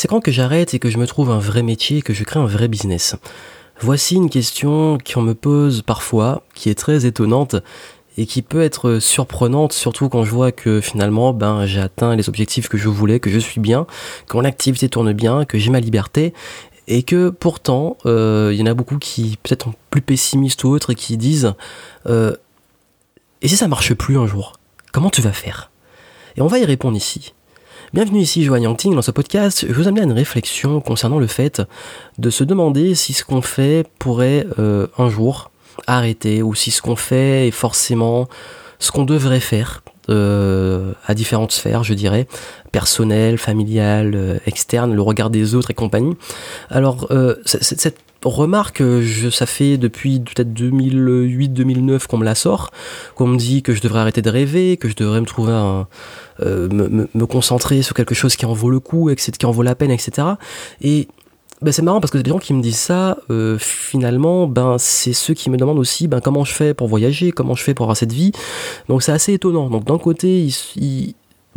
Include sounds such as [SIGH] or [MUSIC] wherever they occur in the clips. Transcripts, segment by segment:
C'est quand que j'arrête et que je me trouve un vrai métier, que je crée un vrai business Voici une question qu'on me pose parfois, qui est très étonnante et qui peut être surprenante, surtout quand je vois que finalement, ben, j'ai atteint les objectifs que je voulais, que je suis bien, que mon activité tourne bien, que j'ai ma liberté, et que pourtant, euh, il y en a beaucoup qui peut-être plus pessimistes ou autres et qui disent euh, Et si ça marche plus un jour Comment tu vas faire? Et on va y répondre ici. Bienvenue ici, Joanne Yangting. Dans ce podcast, je vous amène à une réflexion concernant le fait de se demander si ce qu'on fait pourrait euh, un jour arrêter ou si ce qu'on fait est forcément ce qu'on devrait faire euh, à différentes sphères, je dirais, personnel, familial, euh, externe, le regard des autres et compagnie. Alors, cette remarque, je, ça fait depuis peut-être 2008-2009 qu'on me la sort, qu'on me dit que je devrais arrêter de rêver, que je devrais me trouver un, me, me, concentrer sur quelque chose qui en vaut le coup, etc., qui en vaut la peine, etc. Et ben c'est marrant parce que les gens qui me disent ça, euh, finalement, ben c'est ceux qui me demandent aussi ben comment je fais pour voyager, comment je fais pour avoir cette vie. Donc c'est assez étonnant. Donc d'un côté,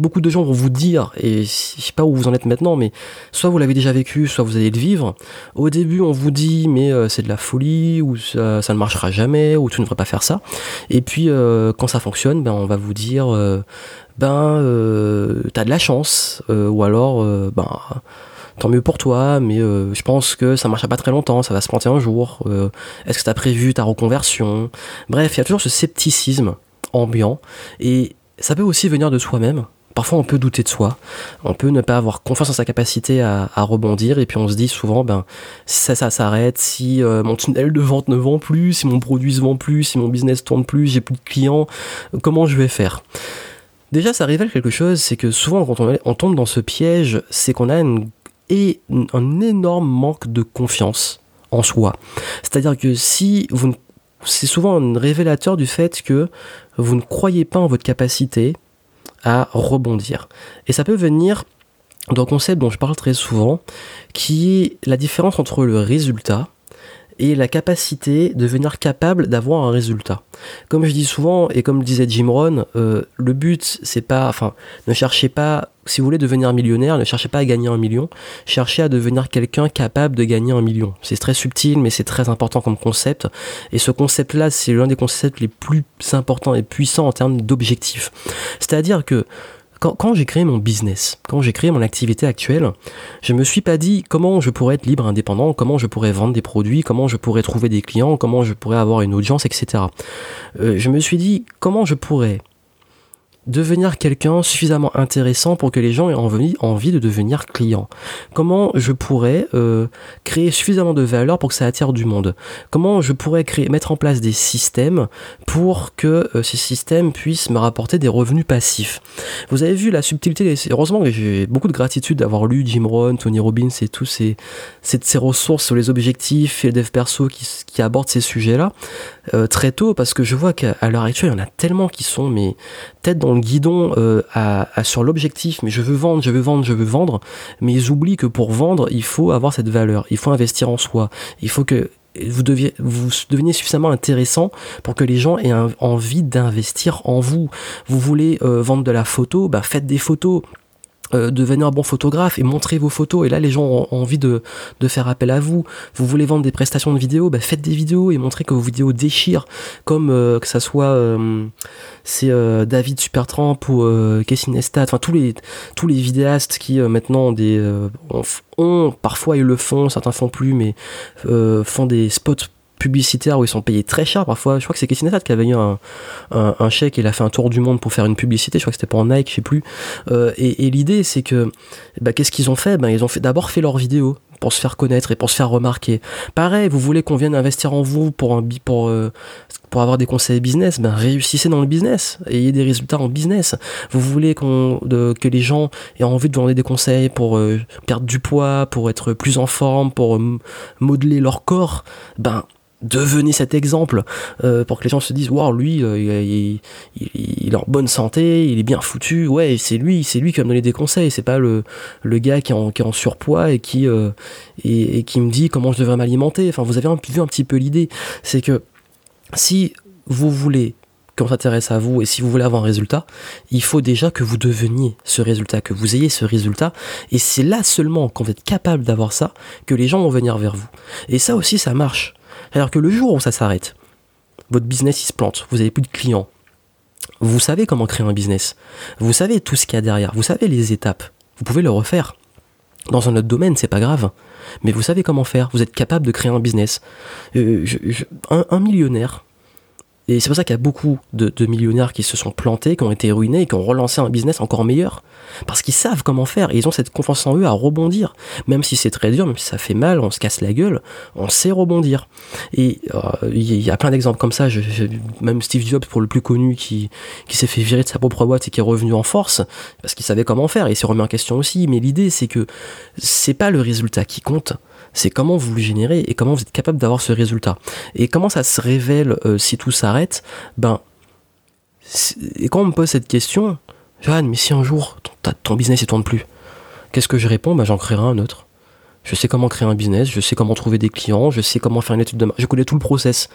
beaucoup de gens vont vous dire, et je sais pas où vous en êtes maintenant, mais soit vous l'avez déjà vécu, soit vous allez le vivre. Au début, on vous dit, mais euh, c'est de la folie, ou ça, ne marchera jamais, ou tu ne devrais pas faire ça. Et puis, euh, quand ça fonctionne, ben, on va vous dire, ben, t'as de la chance, ou alors, ben, tant mieux pour toi, mais euh, je pense que ça marchera pas très longtemps, ça va se planter un jour. Euh, est-ce que tu as prévu ta reconversion? Bref, il y a toujours ce scepticisme ambiant, et ça peut aussi venir de soi-même. Parfois, on peut douter de soi, on peut ne pas avoir confiance en sa capacité à, rebondir, et puis on se dit souvent, ben, si ça, ça s'arrête, si euh, mon tunnel de vente ne vend plus, si mon produit se vend plus, si mon business tourne plus, j'ai plus de clients, comment je vais faire? Déjà, ça révèle quelque chose, c'est que souvent, quand on, tombe dans ce piège, c'est qu'on a et un énorme manque de confiance en soi. C'est-à-dire que si vous c'est souvent un révélateur du fait que vous ne croyez pas en votre capacité à rebondir. Et ça peut venir d'un concept dont je parle très souvent, qui est la différence entre le résultat et la capacité de devenir capable d'avoir un résultat. Comme je dis souvent, et comme disait Jim Rohn, euh, le but, c'est pas, enfin, ne cherchez pas, si vous voulez devenir millionnaire, ne cherchez pas à gagner un million, cherchez à devenir quelqu'un capable de gagner un million. C'est très subtil, mais c'est très important comme concept. Et ce concept-là, c'est l'un des concepts les plus importants et puissants en termes d'objectifs. C'est-à-dire que quand, j'ai créé mon business, quand j'ai créé mon activité actuelle, je me suis pas dit comment je pourrais être libre, indépendant, comment je pourrais vendre des produits, comment je pourrais trouver des clients, comment je pourrais avoir une audience, etc. Euh, je me suis dit comment je pourrais devenir quelqu'un suffisamment intéressant pour que les gens aient envie, envie de devenir client. Comment je pourrais euh, créer suffisamment de valeur pour que ça attire du monde? Comment je pourrais créer, mettre en place des systèmes pour que euh, ces systèmes puissent me rapporter des revenus passifs? Vous avez vu la subtilité, heureusement que j'ai beaucoup de gratitude d'avoir lu Jim Rohn, Tony Robbins et tous ces, ces, ressources sur les objectifs et le dev perso qui, abordent ces sujets-là euh, très tôt parce que je vois qu'à l'heure actuelle, il y en a tellement qui sont mais tête dans le guidon euh, sur l'objectif, mais je veux vendre, je veux vendre, je veux vendre, mais ils oublient que pour vendre, il faut avoir cette valeur, il faut investir en soi, il faut que vous, deviez, vous deveniez suffisamment intéressant pour que les gens aient envie d'investir en vous. Vous voulez euh, vendre de la photo, bah faites des photos euh, devenir un bon photographe et montrer vos photos. Et là, les gens ont, envie de, faire appel à vous. Vous voulez vendre des prestations de vidéos, bah, faites des vidéos et montrez que vos vidéos déchirent, comme euh, que ça soit euh, c'est David Supertramp ou Casey Neistat, enfin tous les tous les vidéastes qui maintenant ont des ont, parfois ils le font, certains font plus, mais font des spots publicitaires où ils sont payés très cher parfois. Je crois que c'est Casey Neistat qui avait eu un, un, chèque et il a fait un tour du monde pour faire une publicité. Je crois que c'était pour Nike, je sais plus. Euh, et, l'idée, c'est que bah, qu'est-ce qu'ils ont fait? Ben, Ils ont fait, d'abord fait leur vidéo pour se faire connaître et pour se faire remarquer. Pareil, vous voulez qu'on vienne investir en vous pour un pour euh, pour avoir des conseils business, ben réussissez dans le business, ayez des résultats en business. Vous voulez qu'on que les gens aient envie de vous donner des conseils pour euh, perdre du poids, pour être plus en forme, pour modeler leur corps, ben devenez cet exemple euh, pour que les gens se disent waouh lui euh, il, est en bonne santé il est bien foutu ouais c'est lui c'est lui qui va me donner des conseils c'est pas le, le gars qui est, en, qui est en surpoids et qui euh, et, qui me dit comment je devrais m'alimenter enfin vous avez vu un petit peu l'idée c'est que si vous voulez qu'on s'intéresse à vous et si vous voulez avoir un résultat, il faut déjà que vous deveniez ce résultat, que vous ayez ce résultat. Et c'est là seulement quand vous êtes capable d'avoir ça que les gens vont venir vers vous. Et ça aussi, ça marche. Alors que le jour où ça s'arrête, votre business il se plante, vous n'avez plus de clients. Vous savez comment créer un business. Vous savez tout ce qu'il y a derrière. Vous savez les étapes. Vous pouvez le refaire. Dans un autre domaine, c'est pas grave. Mais vous savez comment faire. Vous êtes capable de créer un business. Euh, un millionnaire, et c'est pour ça qu'il y a beaucoup de, millionnaires qui se sont plantés, qui ont été ruinés et qui ont relancé un business encore meilleur. Parce qu'ils savent comment faire et ils ont cette confiance en eux à rebondir. Même si c'est très dur, même si ça fait mal, on se casse la gueule, on sait rebondir. Et euh, il y a plein d'exemples comme ça. même Steve Jobs, pour le plus connu, qui, qui s'est fait virer de sa propre boîte et qui est revenu en force parce qu'il savait comment faire et il s'est remis en question aussi. Mais l'idée, c'est que c'est pas le résultat qui compte c'est comment vous le générez et comment vous êtes capable d'avoir ce résultat. Et comment ça se révèle euh, si tout s'arrête? Ben, et quand on me pose cette question, Johan, mais si un jour ton, ton business ne tourne plus, qu'est-ce que je réponds? Ben, j'en créerai un autre. Je sais comment créer un business, je sais comment trouver des clients, je sais comment faire une étude de marché, je connais tout le process.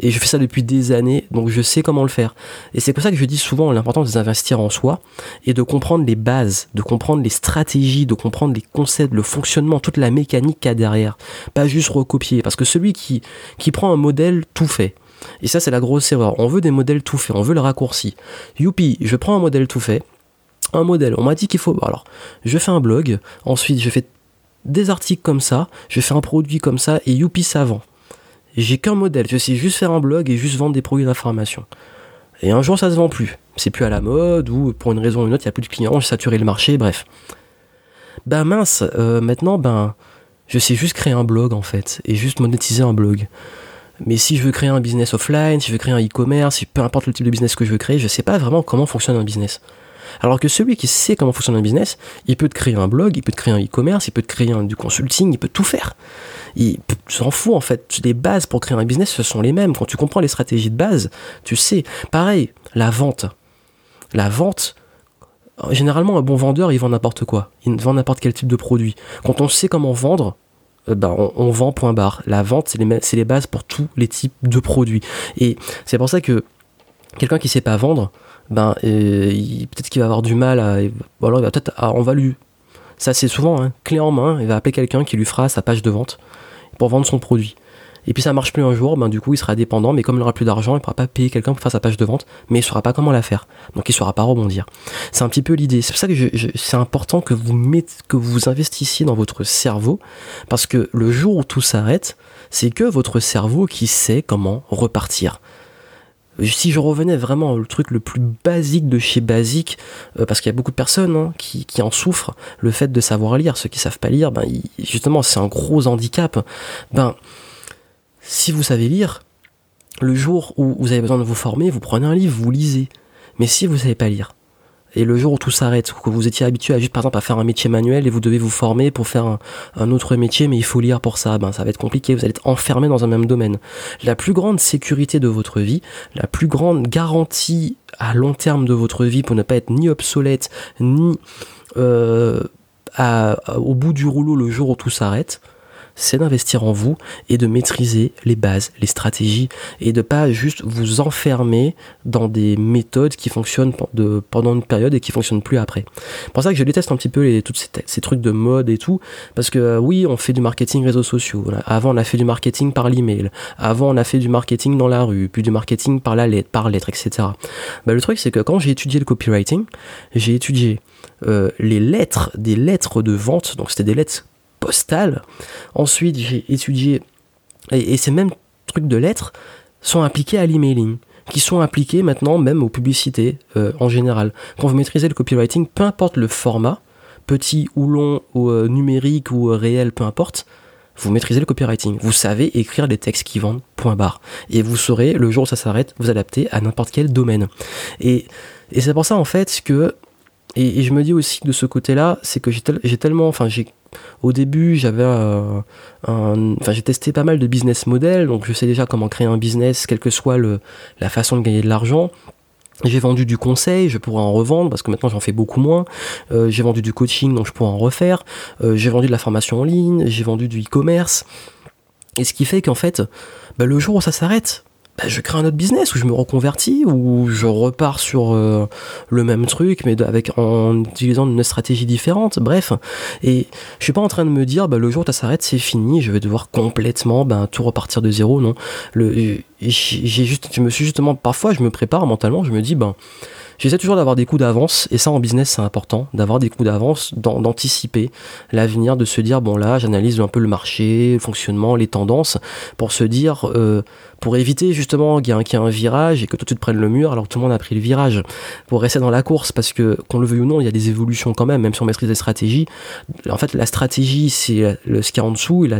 Et je fais ça depuis des années, donc je sais comment le faire. Et c'est pour ça que je dis souvent l'importance d'investir en soi et de comprendre les bases, de comprendre les stratégies, de comprendre les concepts, le fonctionnement, toute la mécanique qu'il y a derrière. Pas juste recopier. Parce que celui qui, qui prend un modèle tout fait, et ça c'est la grosse erreur, on veut des modèles tout faits, on veut le raccourci. Youpi, je prends un modèle tout fait, un modèle. On m'a dit qu'il faut. Alors, je fais un blog, ensuite je fais des articles comme ça, je fais un produit comme ça et youpi ça vend. J'ai qu'un modèle, je sais juste faire un blog et juste vendre des produits d'information. Et un jour ça se vend plus, c'est plus à la mode ou pour une raison ou une autre il n'y a plus de clients, j'ai saturé le marché, bref. Ben mince, euh, maintenant ben je sais juste créer un blog en fait et juste monétiser un blog. Mais si je veux créer un business offline, si je veux créer un e-commerce, peu importe le type de business que je veux créer, je sais pas vraiment comment fonctionne un business. Alors que celui qui sait comment fonctionne un business, il peut te créer un blog, il peut te créer un e-commerce, il peut te créer un, du consulting, il peut tout faire. Il s'en fout en fait. Les bases pour créer un business, ce sont les mêmes. Quand tu comprends les stratégies de base, tu sais. Pareil, la vente. La vente, généralement, un bon vendeur, il vend n'importe quoi. Il vend n'importe quel type de produit. Quand on sait comment vendre, euh, ben, on, vend point barre. La vente, c'est les, les, bases pour tous les types de produits. Et c'est pour ça que quelqu'un qui sait pas vendre, ben peut-être qu'il va avoir du mal à, ou alors il va peut-être, on va lui, ça c'est souvent hein, clé en main, il va appeler quelqu'un qui lui fera sa page de vente pour vendre son produit. Et puis ça marche plus un jour, ben du coup il sera dépendant, mais comme il n'aura plus d'argent, il pourra pas payer quelqu'un pour faire sa page de vente, mais il saura pas comment la faire, donc il saura pas rebondir. C'est un petit peu l'idée. C'est pour ça que c'est important que vous mettez, que vous investissiez dans votre cerveau, parce que le jour où tout s'arrête, c'est que votre cerveau qui sait comment repartir si je revenais vraiment au truc le plus basique de chez basique, euh, parce qu'il y a beaucoup de personnes hein, qui, en souffrent, le fait de savoir lire, ceux qui savent pas lire, ben, justement c'est un gros handicap. Ben, si vous savez lire, le jour où vous avez besoin de vous former, vous prenez un livre, vous lisez. Mais si vous savez pas lire, et le jour où tout s'arrête, que vous étiez habitué à juste par exemple à faire un métier manuel et vous devez vous former pour faire un, autre métier, mais il faut lire pour ça, ben ça va être compliqué, vous allez être enfermé dans un même domaine. La plus grande sécurité de votre vie, la plus grande garantie à long terme de votre vie pour ne pas être ni obsolète, ni euh, au bout du rouleau le jour où tout s'arrête, c'est d'investir en vous et de maîtriser les bases, les stratégies et de pas juste vous enfermer dans des méthodes qui fonctionnent pendant une période et qui fonctionnent plus après. C'est pour ça que je déteste un petit peu les, tous ces, trucs de mode et tout, parce que euh, oui, on fait du marketing réseaux sociaux. Avant, on a fait du marketing par l'email. Avant, on a fait du marketing dans la rue, puis du marketing par la lettre, par lettre, etc. Bah, le truc, c'est que quand j'ai étudié le copywriting, j'ai étudié euh, les lettres, des lettres de vente, donc c'était des lettres postales. Ensuite, j'ai étudié, et, ces mêmes trucs de lettres sont appliqués à l'emailing, qui sont appliqués maintenant même aux publicités euh, en général. Quand vous maîtrisez le copywriting, peu importe le format, petit ou long ou euh, numérique ou euh, réel, peu importe, vous maîtrisez le copywriting. Vous savez écrire des textes qui vendent, point barre. Et vous saurez, le jour où ça s'arrête, vous adapter à n'importe quel domaine. Et, et c'est pour ça en fait que et, je me dis aussi de ce côté-là, c'est que j'ai tellement, enfin j'ai au début, j'avais enfin, j'ai testé pas mal de business models, donc je sais déjà comment créer un business, quelle que soit la façon de gagner de l'argent. J'ai vendu du conseil, je pourrais en revendre parce que maintenant j'en fais beaucoup moins. Euh, j'ai vendu du coaching, donc je pourrais en refaire. Euh, j'ai vendu de la formation en ligne, j'ai vendu du e-commerce. Et ce qui fait qu'en fait, bah, le jour où ça s'arrête, bah, je crée un autre business ou je me reconvertis ou je repars sur euh, le même truc mais avec en utilisant une stratégie différente. Bref. Et je suis pas en train de me dire bah, le jour où ça s'arrête c'est fini je vais devoir complètement bah, tout repartir de zéro. Non. Le j'ai juste je me suis justement parfois je me prépare mentalement je me dis ben J'essaie toujours d'avoir des coups d'avance, et ça en business c'est important, d'avoir des coups d'avance, d'anticiper l'avenir, de se dire, bon là j'analyse un peu le marché, le fonctionnement, les tendances, pour se dire, euh, pour éviter justement qu'il y, ait un virage et que toi tu te prennes le mur alors que tout le monde a pris le virage, pour rester dans la course, parce que qu'on le veuille ou non, il y a des évolutions quand même, même si on maîtrise des stratégies. En fait la stratégie c'est ce qu'il y a en dessous, et,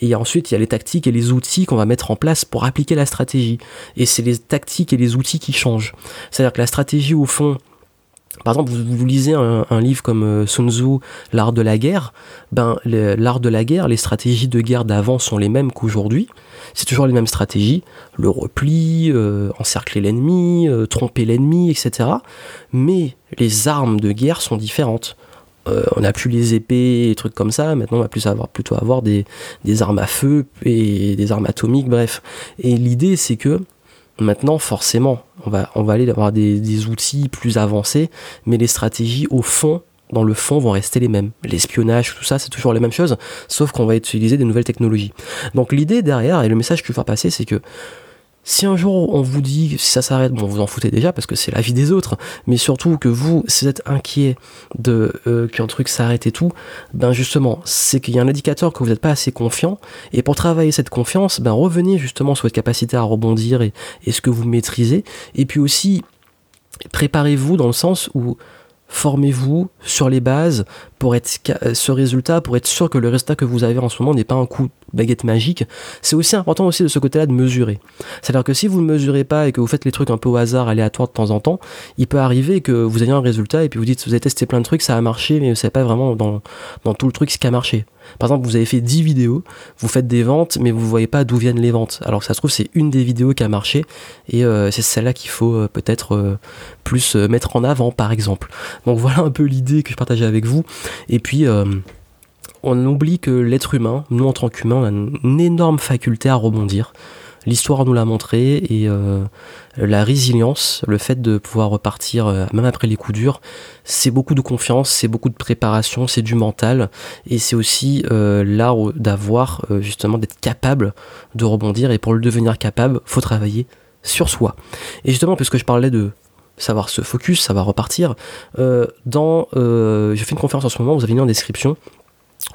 et ensuite il y a les tactiques et les outils qu'on va mettre en place pour appliquer la stratégie. Et c'est les tactiques et les outils qui changent. C'est-à-dire que la stratégie au fond, par exemple, vous, lisez un, livre comme euh, Sun Tzu, L'art de la guerre, ben, l'art de la guerre, les stratégies de guerre d'avant sont les mêmes qu'aujourd'hui. C'est toujours les mêmes stratégies, le repli, euh, encercler l'ennemi, euh, tromper l'ennemi, etc. Mais les armes de guerre sont différentes. on n'a plus les épées et trucs comme ça, maintenant on va plus avoir, plutôt avoir des, des armes à feu et des armes atomiques, bref. Et l'idée c'est que Maintenant, forcément, on va, aller avoir des, outils plus avancés, mais les stratégies, au fond, dans le fond, vont rester les mêmes. L'espionnage, tout ça, c'est toujours les mêmes choses, sauf qu'on va utiliser des nouvelles technologies. Donc l'idée derrière, et le message que je veux faire passer, c'est que si un jour on vous dit si ça s'arrête, bon vous en foutez déjà parce que c'est la vie des autres, mais surtout que vous, si vous êtes inquiet de euh, qu'un truc s'arrête et tout, ben justement, c'est qu'il y a un indicateur que vous n'êtes pas assez confiant, et pour travailler cette confiance, ben revenez justement sur votre capacité à rebondir et, et ce que vous maîtrisez, et puis aussi préparez-vous dans le sens où formez-vous sur les bases pour être ce résultat, pour être sûr que le résultat que vous avez en ce moment n'est pas un coup baguette magique, c'est aussi important aussi de ce côté-là de mesurer. C'est-à-dire que si vous ne mesurez pas et que vous faites les trucs un peu au hasard, aléatoire de temps en temps, il peut arriver que vous ayez un résultat et puis vous dites vous avez testé plein de trucs, ça a marché, mais vous savez pas vraiment dans, tout le truc ce qui a marché. Par exemple, vous avez fait 10 vidéos, vous faites des ventes, mais vous ne voyez pas d'où viennent les ventes. Alors que ça se trouve, c'est une des vidéos qui a marché, et euh, c'est celle-là qu'il faut euh, peut-être euh, plus mettre en avant, par exemple. Donc [LAUGHS] voilà un peu l'idée que je partageais avec vous. Et puis, on oublie que l'être humain, nous en tant qu'humains, on a une énorme faculté à rebondir. L'histoire nous l'a montré et euh, la résilience, le fait de pouvoir repartir euh, même après les coups durs, c'est beaucoup de confiance, c'est beaucoup de préparation, c'est du mental et c'est aussi euh, l'art d'avoir justement d'être capable de rebondir et pour le devenir capable, faut travailler sur soi. Et justement, puisque je parlais de savoir se focus, savoir repartir, dans, je fais une conférence en ce moment, vous avez mis en description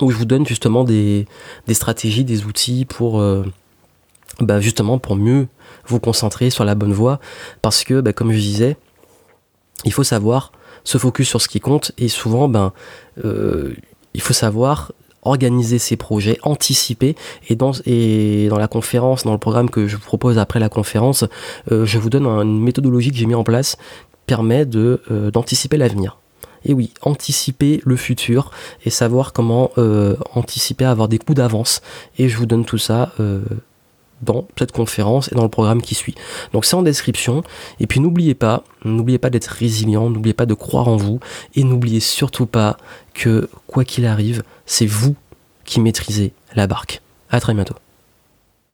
où je vous donne justement des, stratégies, des outils pour euh, bah, justement pour mieux vous concentrer sur la bonne voie parce que bah, comme je disais il faut savoir se focus sur ce qui compte et souvent ben euh, il faut savoir organiser ses projets, anticiper et dans, la conférence, dans le programme que je vous propose après la conférence, euh, je vous donne une méthodologie que j'ai mis en place permet de d'anticiper l'avenir. Et oui, anticiper le futur et savoir comment euh, anticiper, avoir des coups d'avance. Et je vous donne tout ça euh, dans cette conférence et dans le programme qui suit. Donc c'est en description. Et puis n'oubliez pas, n'oubliez pas d'être résilient, n'oubliez pas de croire en vous et n'oubliez surtout pas que quoi qu'il arrive, c'est vous qui maîtrisez la barque. À très bientôt.